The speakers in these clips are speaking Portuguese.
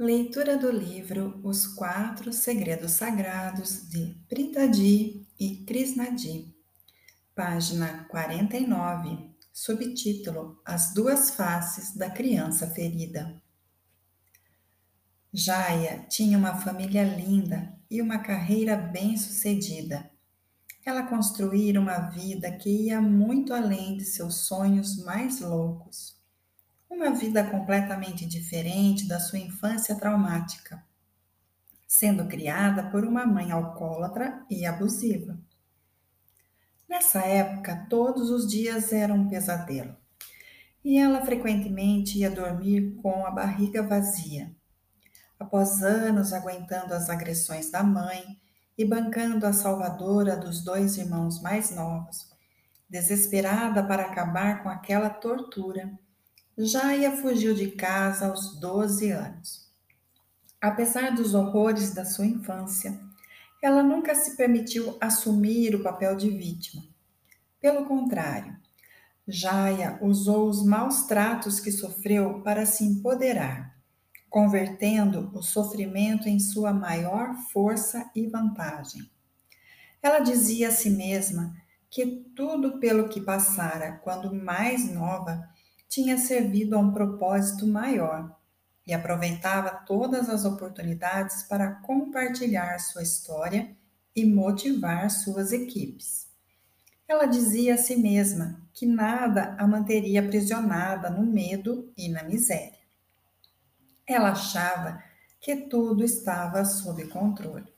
Leitura do livro Os Quatro Segredos Sagrados de Pritadi e Krishnadi, página 49, subtítulo As Duas Faces da Criança Ferida. Jaya tinha uma família linda e uma carreira bem-sucedida. Ela construíra uma vida que ia muito além de seus sonhos mais loucos uma vida completamente diferente da sua infância traumática, sendo criada por uma mãe alcoólatra e abusiva. Nessa época, todos os dias eram um pesadelo, e ela frequentemente ia dormir com a barriga vazia. Após anos aguentando as agressões da mãe e bancando a salvadora dos dois irmãos mais novos, desesperada para acabar com aquela tortura, Jaia fugiu de casa aos 12 anos. Apesar dos horrores da sua infância, ela nunca se permitiu assumir o papel de vítima. Pelo contrário, Jaia usou os maus tratos que sofreu para se empoderar, convertendo o sofrimento em sua maior força e vantagem. Ela dizia a si mesma que tudo pelo que passara quando mais nova tinha servido a um propósito maior e aproveitava todas as oportunidades para compartilhar sua história e motivar suas equipes. Ela dizia a si mesma que nada a manteria aprisionada no medo e na miséria. Ela achava que tudo estava sob controle.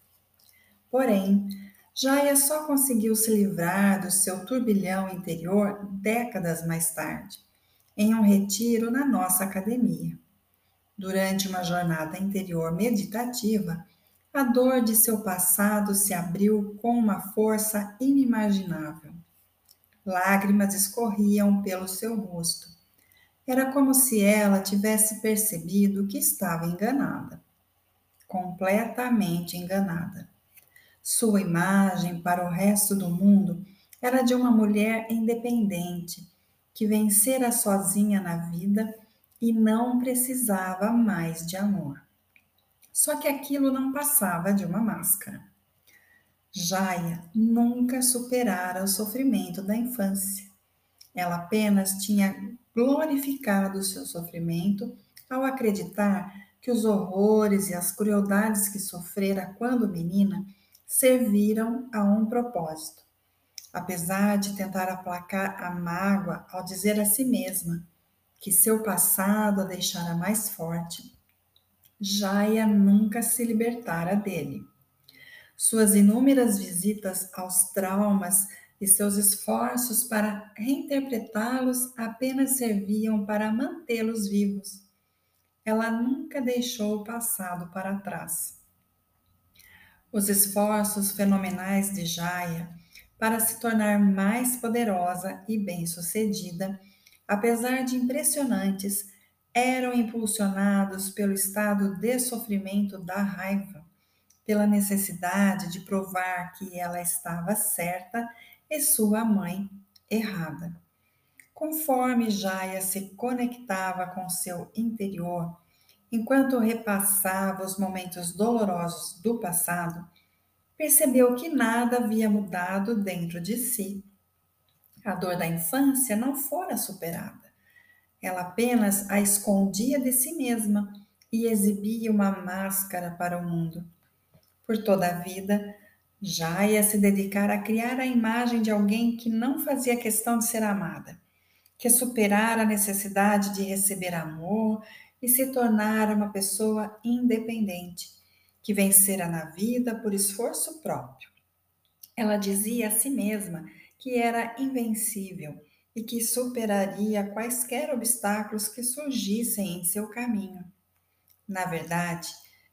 Porém, Jaya só conseguiu se livrar do seu turbilhão interior décadas mais tarde, em um retiro na nossa academia. Durante uma jornada interior meditativa, a dor de seu passado se abriu com uma força inimaginável. Lágrimas escorriam pelo seu rosto. Era como se ela tivesse percebido que estava enganada. Completamente enganada. Sua imagem para o resto do mundo era de uma mulher independente, que vencera sozinha na vida e não precisava mais de amor. Só que aquilo não passava de uma máscara. Jaya nunca superara o sofrimento da infância. Ela apenas tinha glorificado o seu sofrimento ao acreditar que os horrores e as crueldades que sofrera quando menina serviram a um propósito apesar de tentar aplacar a mágoa ao dizer a si mesma que seu passado a deixara mais forte, Jaya nunca se libertara dele. Suas inúmeras visitas aos traumas e seus esforços para reinterpretá-los apenas serviam para mantê-los vivos. Ela nunca deixou o passado para trás. Os esforços fenomenais de Jaya para se tornar mais poderosa e bem-sucedida, apesar de impressionantes, eram impulsionados pelo estado de sofrimento da raiva, pela necessidade de provar que ela estava certa e sua mãe errada. Conforme Jaya se conectava com seu interior, enquanto repassava os momentos dolorosos do passado, percebeu que nada havia mudado dentro de si. A dor da infância não fora superada. Ela apenas a escondia de si mesma e exibia uma máscara para o mundo. Por toda a vida, já ia se dedicar a criar a imagem de alguém que não fazia questão de ser amada, que superara a necessidade de receber amor e se tornara uma pessoa independente que vencera na vida por esforço próprio. Ela dizia a si mesma que era invencível e que superaria quaisquer obstáculos que surgissem em seu caminho. Na verdade,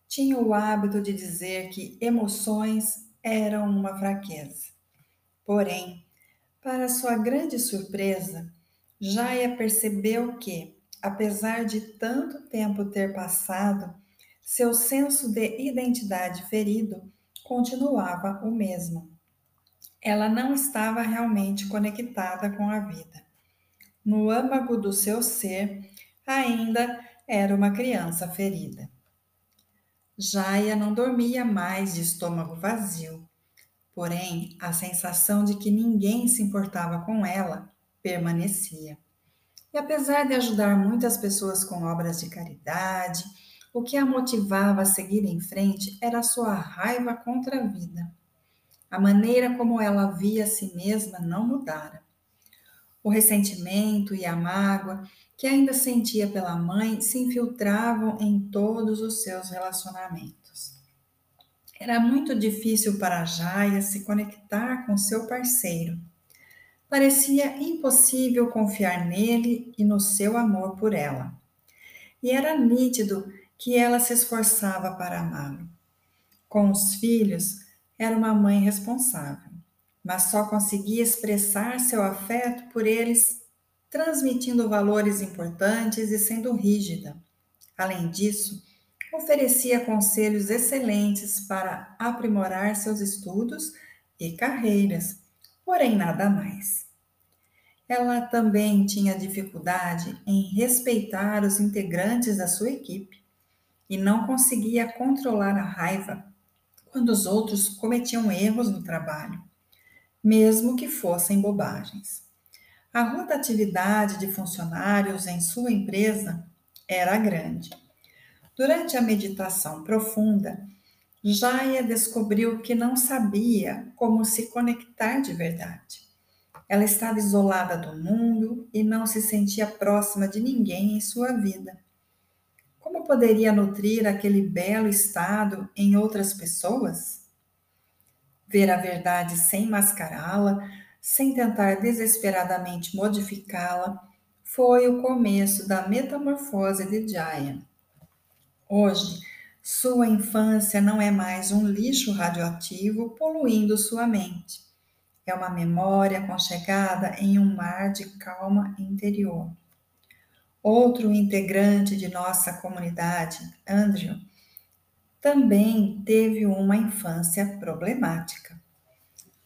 tinha o hábito de dizer que emoções eram uma fraqueza. Porém, para sua grande surpresa, Jaya percebeu que, apesar de tanto tempo ter passado, seu senso de identidade ferido continuava o mesmo. Ela não estava realmente conectada com a vida. No âmago do seu ser, ainda era uma criança ferida. Jaia não dormia mais de estômago vazio. Porém, a sensação de que ninguém se importava com ela permanecia. E apesar de ajudar muitas pessoas com obras de caridade, o que a motivava a seguir em frente era sua raiva contra a vida. A maneira como ela via a si mesma não mudara. O ressentimento e a mágoa que ainda sentia pela mãe se infiltravam em todos os seus relacionamentos. Era muito difícil para Jaya se conectar com seu parceiro. Parecia impossível confiar nele e no seu amor por ela. E era nítido que ela se esforçava para amá-lo. Com os filhos, era uma mãe responsável, mas só conseguia expressar seu afeto por eles transmitindo valores importantes e sendo rígida. Além disso, oferecia conselhos excelentes para aprimorar seus estudos e carreiras, porém nada mais. Ela também tinha dificuldade em respeitar os integrantes da sua equipe e não conseguia controlar a raiva quando os outros cometiam erros no trabalho, mesmo que fossem bobagens. A rotatividade de funcionários em sua empresa era grande. Durante a meditação profunda, Jaya descobriu que não sabia como se conectar de verdade. Ela estava isolada do mundo e não se sentia próxima de ninguém em sua vida. Poderia nutrir aquele belo estado em outras pessoas? Ver a verdade sem mascará-la, sem tentar desesperadamente modificá-la, foi o começo da metamorfose de Jaya. Hoje, sua infância não é mais um lixo radioativo poluindo sua mente. É uma memória conchegada em um mar de calma interior. Outro integrante de nossa comunidade, Andrew, também teve uma infância problemática.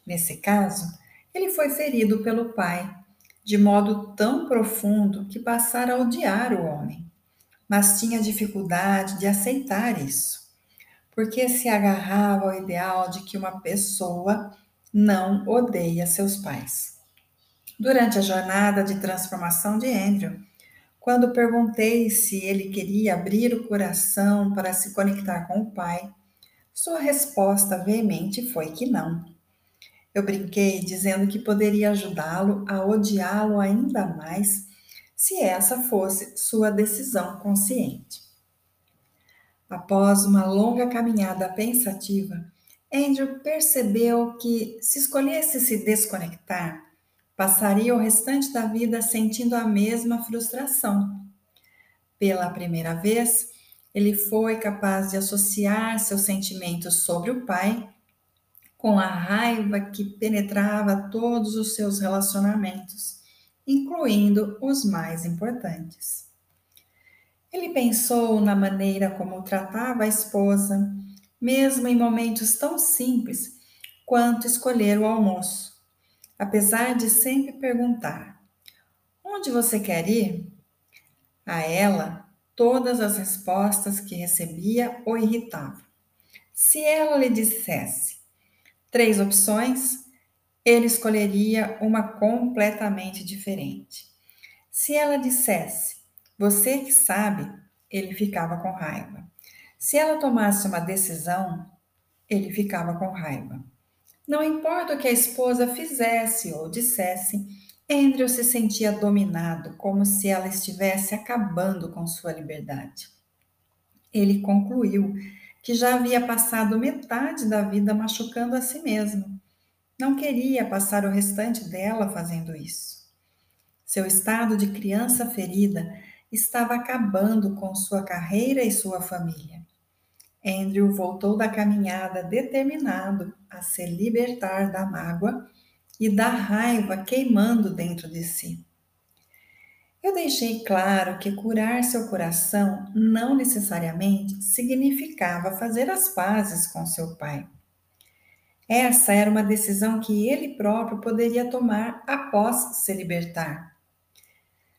Nesse caso, ele foi ferido pelo pai, de modo tão profundo que passara a odiar o homem, mas tinha dificuldade de aceitar isso, porque se agarrava ao ideal de que uma pessoa não odeia seus pais. Durante a jornada de transformação de Andrew, quando perguntei se ele queria abrir o coração para se conectar com o Pai, sua resposta veemente foi que não. Eu brinquei dizendo que poderia ajudá-lo a odiá-lo ainda mais se essa fosse sua decisão consciente. Após uma longa caminhada pensativa, Andrew percebeu que, se escolhesse se desconectar, passaria o restante da vida sentindo a mesma frustração. Pela primeira vez, ele foi capaz de associar seus sentimentos sobre o pai com a raiva que penetrava todos os seus relacionamentos, incluindo os mais importantes. Ele pensou na maneira como tratava a esposa, mesmo em momentos tão simples quanto escolher o almoço apesar de sempre perguntar: Onde você quer ir? A ela, todas as respostas que recebia o irritavam. Se ela lhe dissesse três opções, ele escolheria uma completamente diferente. Se ela dissesse, você que sabe, ele ficava com raiva. Se ela tomasse uma decisão, ele ficava com raiva. Não importa o que a esposa fizesse ou dissesse, Andrew se sentia dominado, como se ela estivesse acabando com sua liberdade. Ele concluiu que já havia passado metade da vida machucando a si mesmo. Não queria passar o restante dela fazendo isso. Seu estado de criança ferida estava acabando com sua carreira e sua família. Andrew voltou da caminhada determinado a se libertar da mágoa e da raiva queimando dentro de si. Eu deixei claro que curar seu coração não necessariamente significava fazer as pazes com seu pai. Essa era uma decisão que ele próprio poderia tomar após se libertar.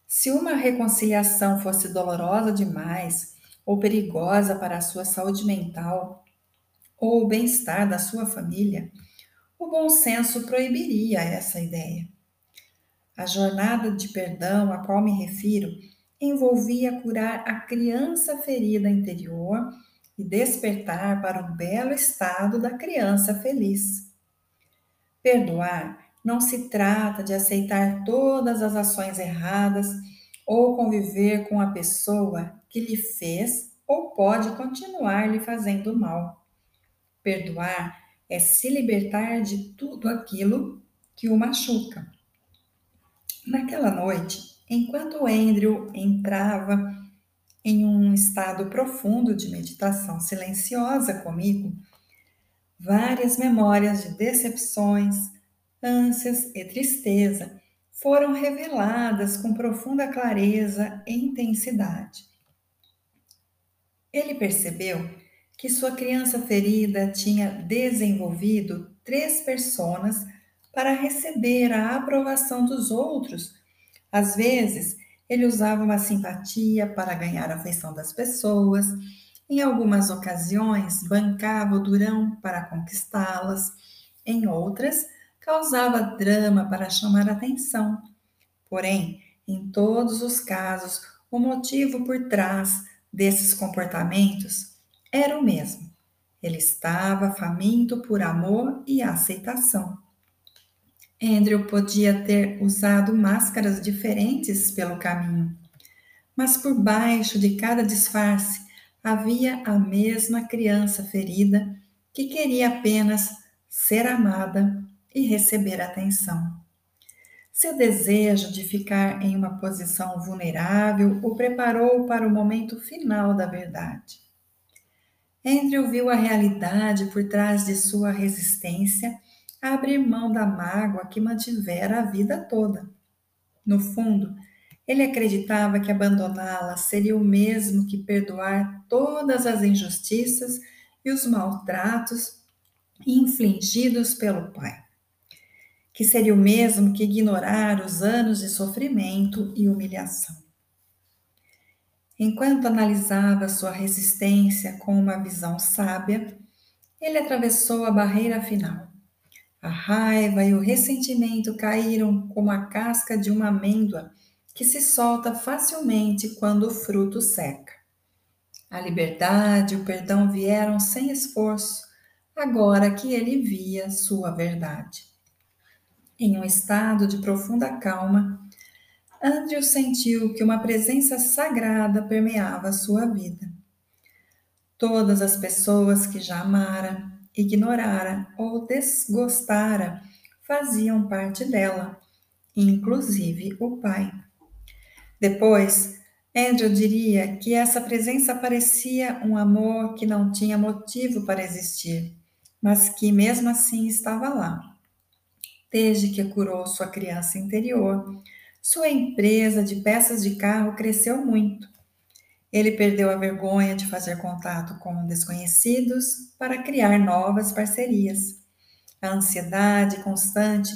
Se uma reconciliação fosse dolorosa demais ou perigosa para a sua saúde mental ou o bem-estar da sua família, o bom senso proibiria essa ideia. A jornada de perdão a qual me refiro envolvia curar a criança ferida interior e despertar para o belo estado da criança feliz. Perdoar não se trata de aceitar todas as ações erradas ou conviver com a pessoa que lhe fez ou pode continuar lhe fazendo mal. Perdoar é se libertar de tudo aquilo que o machuca. Naquela noite, enquanto Andrew entrava em um estado profundo de meditação silenciosa comigo, várias memórias de decepções, ânsias e tristeza foram reveladas com profunda clareza e intensidade. Ele percebeu que sua criança ferida tinha desenvolvido três personas para receber a aprovação dos outros. Às vezes, ele usava uma simpatia para ganhar a afeição das pessoas. Em algumas ocasiões, bancava o durão para conquistá-las. Em outras, causava drama para chamar atenção. Porém, em todos os casos, o motivo por trás desses comportamentos era o mesmo. Ele estava faminto por amor e aceitação. Andrew podia ter usado máscaras diferentes pelo caminho, mas por baixo de cada disfarce havia a mesma criança ferida que queria apenas ser amada e receber atenção. Seu desejo de ficar em uma posição vulnerável o preparou para o momento final da verdade. Andrew viu a realidade por trás de sua resistência a abrir mão da mágoa que mantivera a vida toda. No fundo, ele acreditava que abandoná-la seria o mesmo que perdoar todas as injustiças e os maltratos infligidos pelo pai que seria o mesmo que ignorar os anos de sofrimento e humilhação. Enquanto analisava sua resistência com uma visão sábia, ele atravessou a barreira final. A raiva e o ressentimento caíram como a casca de uma amêndoa que se solta facilmente quando o fruto seca. A liberdade e o perdão vieram sem esforço, agora que ele via sua verdade. Em um estado de profunda calma, Andrew sentiu que uma presença sagrada permeava sua vida. Todas as pessoas que já amara, ignorara ou desgostara faziam parte dela, inclusive o pai. Depois, Andrew diria que essa presença parecia um amor que não tinha motivo para existir, mas que mesmo assim estava lá desde que curou sua criança interior. Sua empresa de peças de carro cresceu muito. Ele perdeu a vergonha de fazer contato com desconhecidos para criar novas parcerias. A ansiedade constante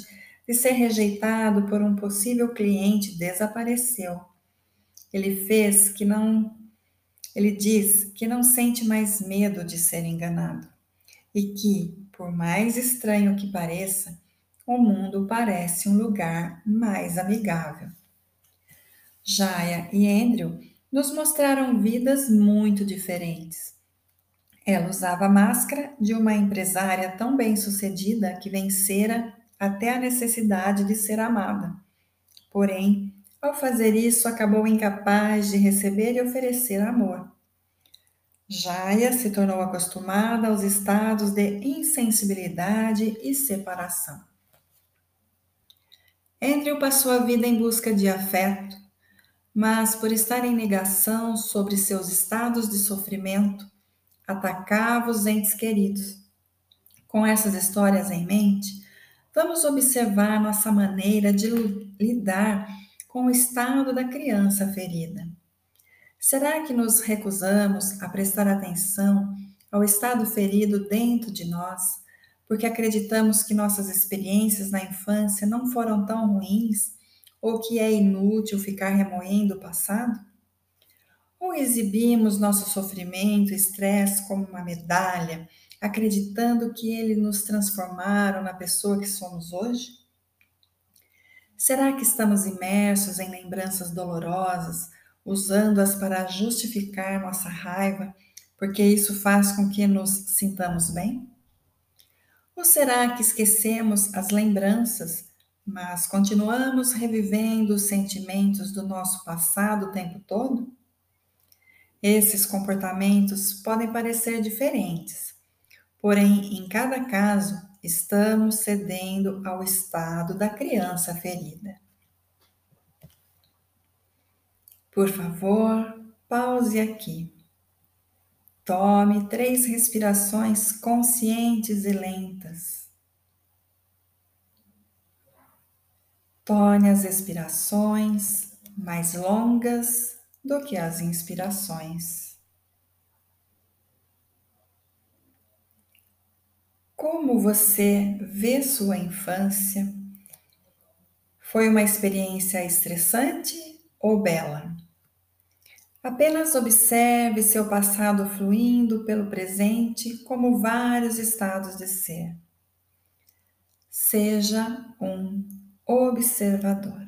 de ser rejeitado por um possível cliente desapareceu. Ele fez que não ele diz que não sente mais medo de ser enganado e que, por mais estranho que pareça, o mundo parece um lugar mais amigável. Jaya e Andrew nos mostraram vidas muito diferentes. Ela usava a máscara de uma empresária tão bem-sucedida que vencera até a necessidade de ser amada. Porém, ao fazer isso, acabou incapaz de receber e oferecer amor. Jaya se tornou acostumada aos estados de insensibilidade e separação. Andrew passou a vida em busca de afeto, mas por estar em negação sobre seus estados de sofrimento, atacava os entes queridos. Com essas histórias em mente, vamos observar nossa maneira de lidar com o estado da criança ferida. Será que nos recusamos a prestar atenção ao estado ferido dentro de nós? Porque acreditamos que nossas experiências na infância não foram tão ruins ou que é inútil ficar remoendo o passado? Ou exibimos nosso sofrimento estresse como uma medalha, acreditando que eles nos transformaram na pessoa que somos hoje? Será que estamos imersos em lembranças dolorosas, usando-as para justificar nossa raiva, porque isso faz com que nos sintamos bem? Ou será que esquecemos as lembranças, mas continuamos revivendo os sentimentos do nosso passado o tempo todo? Esses comportamentos podem parecer diferentes, porém, em cada caso, estamos cedendo ao estado da criança ferida. Por favor, pause aqui. Tome três respirações conscientes e lentas. Torne as expirações mais longas do que as inspirações. Como você vê sua infância? Foi uma experiência estressante ou bela? Apenas observe seu passado fluindo pelo presente como vários estados de ser. Seja um observador.